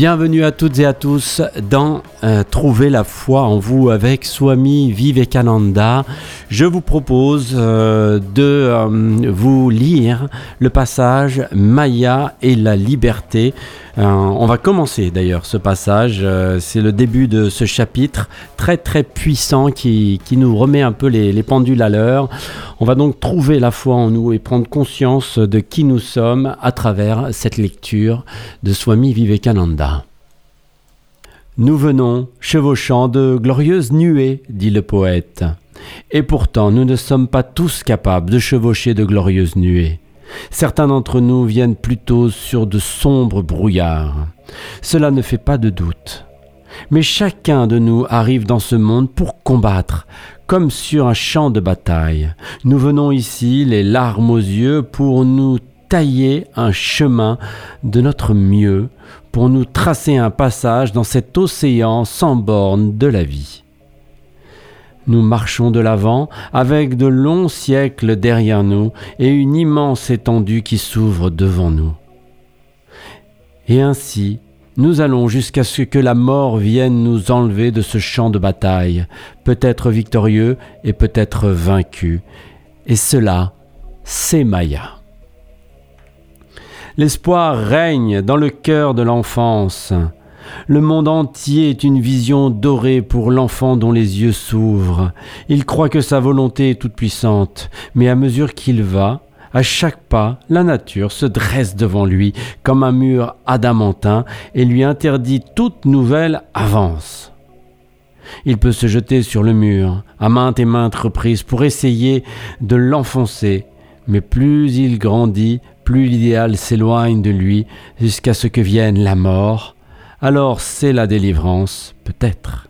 Bienvenue à toutes et à tous dans euh, Trouver la foi en vous avec Swami Vivekananda. Je vous propose euh, de euh, vous lire le passage Maya et la liberté. on va commencer d'ailleurs ce passage. C'est le début de ce chapitre très très puissant qui, nous remet un peu les, les pendules à l'heure. On va donc trouver la foi en nous et prendre conscience de qui nous sommes à travers cette lecture de Swami Vivekananda. Nous venons, chevauchant de glorieuses nuées, dit le poète. Et pourtant nous ne sommes pas tous capables de chevaucher de glorieuses nuées. Certains d'entre nous viennent plutôt sur de sombres brouillards. Cela ne fait pas de doute. Mais chacun de nous arrive dans ce monde pour combattre, comme sur un champ de bataille. Nous venons ici, les larmes aux yeux, pour nous tailler un chemin de notre mieux pour nous tracer un passage dans cet océan sans bornes de la vie. Nous marchons de l'avant avec de longs siècles derrière nous et une immense étendue qui s'ouvre devant nous. Et ainsi, nous allons jusqu'à ce que la mort vienne nous enlever de ce champ de bataille, peut-être victorieux et peut-être vaincu. Et cela, c'est Maya. L'espoir règne dans le cœur de l'enfance. Le monde entier est une vision dorée pour l'enfant dont les yeux s'ouvrent. Il croit que sa volonté est toute puissante, mais à mesure qu'il va, à chaque pas, la nature se dresse devant lui comme un mur adamantin et lui interdit toute nouvelle avance. Il peut se jeter sur le mur à maintes et maintes reprises pour essayer de l'enfoncer, mais plus il grandit, plus l'idéal s'éloigne de lui jusqu'à ce que vienne la mort, alors c'est la délivrance, peut-être.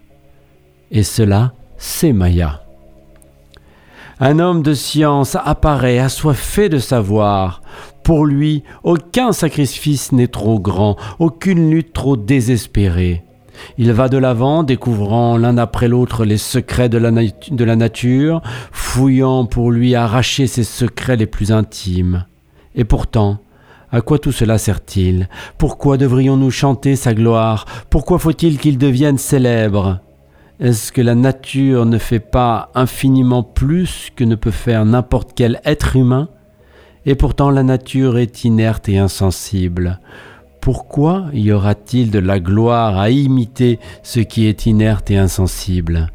Et cela, c'est Maya. Un homme de science apparaît assoiffé de savoir. Pour lui, aucun sacrifice n'est trop grand, aucune lutte trop désespérée. Il va de l'avant, découvrant l'un après l'autre les secrets de la, nature, fouillant pour lui arracher ses secrets les plus intimes. Et pourtant, à quoi tout cela sert-il? Pourquoi devrions-nous chanter sa gloire? Pourquoi faut-il qu'il devienne célèbre? Est-ce que la nature ne fait pas infiniment plus que ne peut faire n'importe quel être humain? Et pourtant la nature est inerte et insensible. Pourquoi y aura-t-il de la gloire à imiter ce qui est inerte et insensible?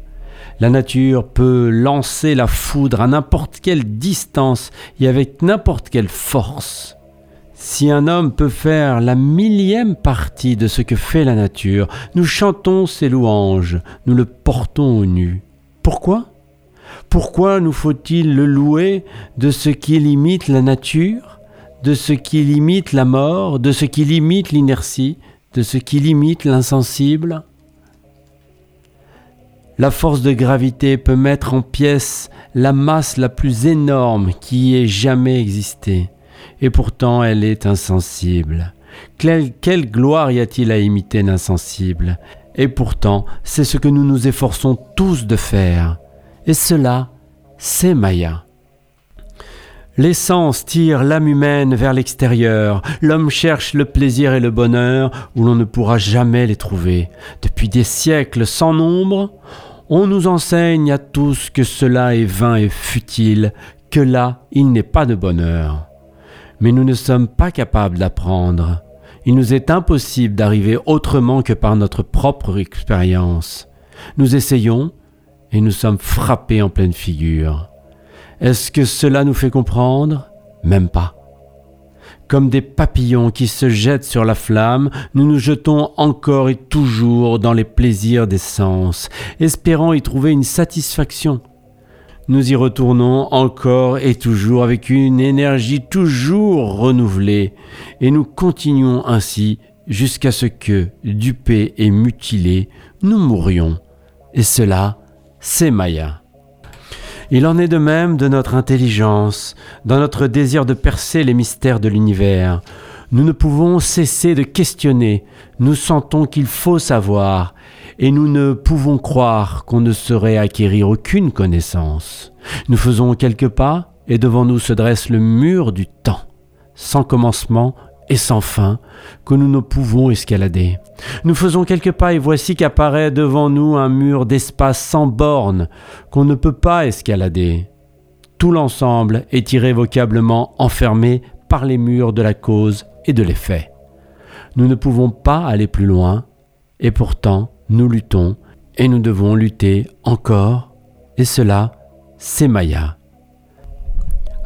La nature peut lancer la foudre à n'importe quelle distance et avec n'importe quelle force. Si un homme peut faire la millième partie de ce que fait la nature, nous chantons ses louanges, nous le portons au nu. Pourquoi? Pourquoi nous faut-il le louer de ce qui limite la nature, de ce qui limite la mort, de ce qui limite l'inertie, de ce qui limite l'insensible la force de gravité peut mettre en pièces la masse la plus énorme qui ait jamais existé, et pourtant elle est insensible. Quelle, gloire y a-t-il à imiter l'insensible? Et pourtant, c'est ce que nous nous efforçons tous de faire. Et cela, c'est Maya. L'essence tire l'âme humaine vers l'extérieur. L'homme cherche le plaisir et le bonheur où l'on ne pourra jamais les trouver. Depuis des siècles sans nombre, on nous enseigne à tous que cela est vain et futile, que là, il n'est pas de bonheur. Mais nous ne sommes pas capables d'apprendre. Il nous est impossible d'arriver autrement que par notre propre expérience. Nous essayons et nous sommes frappés en pleine figure. Est-ce que cela nous fait comprendre? Même pas. Comme des papillons qui se jettent sur la flamme, nous nous jetons encore et toujours dans les plaisirs des sens, espérant y trouver une satisfaction. Nous y retournons encore et toujours avec une énergie toujours renouvelée, et nous continuons ainsi jusqu'à ce que, dupés et mutilés, nous mourions. Et cela, c'est Maya. Il en est de même de notre intelligence, dans notre désir de percer les mystères de l'univers. Nous ne pouvons cesser de questionner, nous sentons qu'il faut savoir, et nous ne pouvons croire qu'on ne saurait acquérir aucune connaissance. Nous faisons quelques pas, et devant nous se dresse le mur du temps, sans commencement et sans fin que nous ne pouvons escalader. Nous faisons quelques pas et voici qu'apparaît devant nous un mur d'espace sans bornes qu'on ne peut pas escalader. Tout l'ensemble est irrévocablement enfermé par les murs de la cause et de l'effet. Nous ne pouvons pas aller plus loin, et pourtant nous luttons, et nous devons lutter encore, et cela, c'est Maya.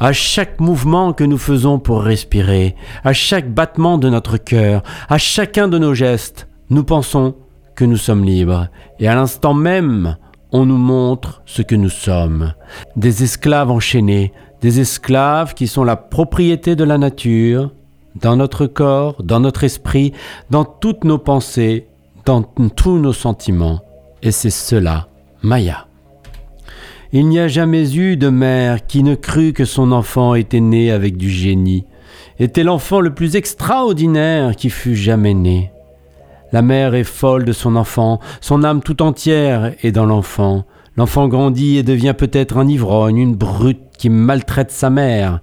À chaque mouvement que nous faisons pour respirer, à chaque battement de notre cœur, à chacun de nos gestes, nous pensons que nous sommes libres, et à l'instant même, on nous montre ce que nous sommes. Des esclaves enchaînés, des esclaves qui sont la propriété de la nature, dans notre corps, dans notre esprit, dans toutes nos pensées, dans tous nos sentiments. Et c'est cela, Maya. Il n'y a jamais eu de mère qui ne crut que son enfant était né avec du génie, était l'enfant le plus extraordinaire qui fût jamais né. La mère est folle de son enfant, son âme tout entière est dans l'enfant. L'enfant grandit et devient peut-être un ivrogne, une brute qui maltraite sa mère.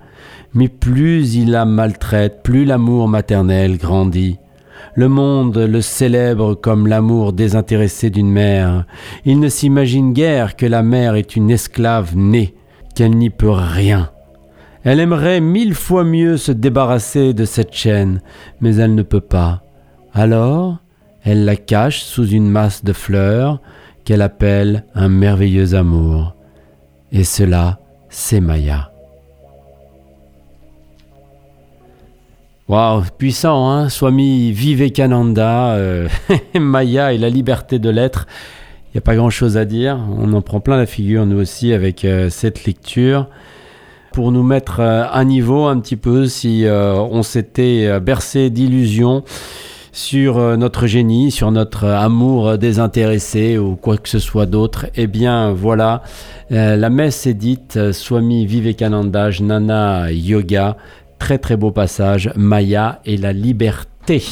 Mais plus il la maltraite, plus l'amour maternel grandit. Le monde le célèbre comme l'amour désintéressé d'une mère. Il ne s'imagine guère que la mère est une esclave née, qu'elle n'y peut rien. Elle aimerait mille fois mieux se débarrasser de cette chaîne, mais elle ne peut pas. Alors, elle la cache sous une masse de fleurs qu'elle appelle un merveilleux amour. Et cela, c'est Maya. Waouh, puissant, hein Swami Vivekananda, euh, Maya et la liberté de l'être. Il n'y a pas grand-chose à dire. On en prend plein la figure, nous aussi, avec euh, cette lecture. Pour nous mettre euh, à niveau un petit peu, si on s'était bercé d'illusions, sur euh, notre génie, sur notre amour désintéressé ou quoi que ce soit d'autre, eh bien voilà, euh, la messe est dite, euh, Swami Vivekananda, Nana Yoga, très très beau passage, Maya et la liberté.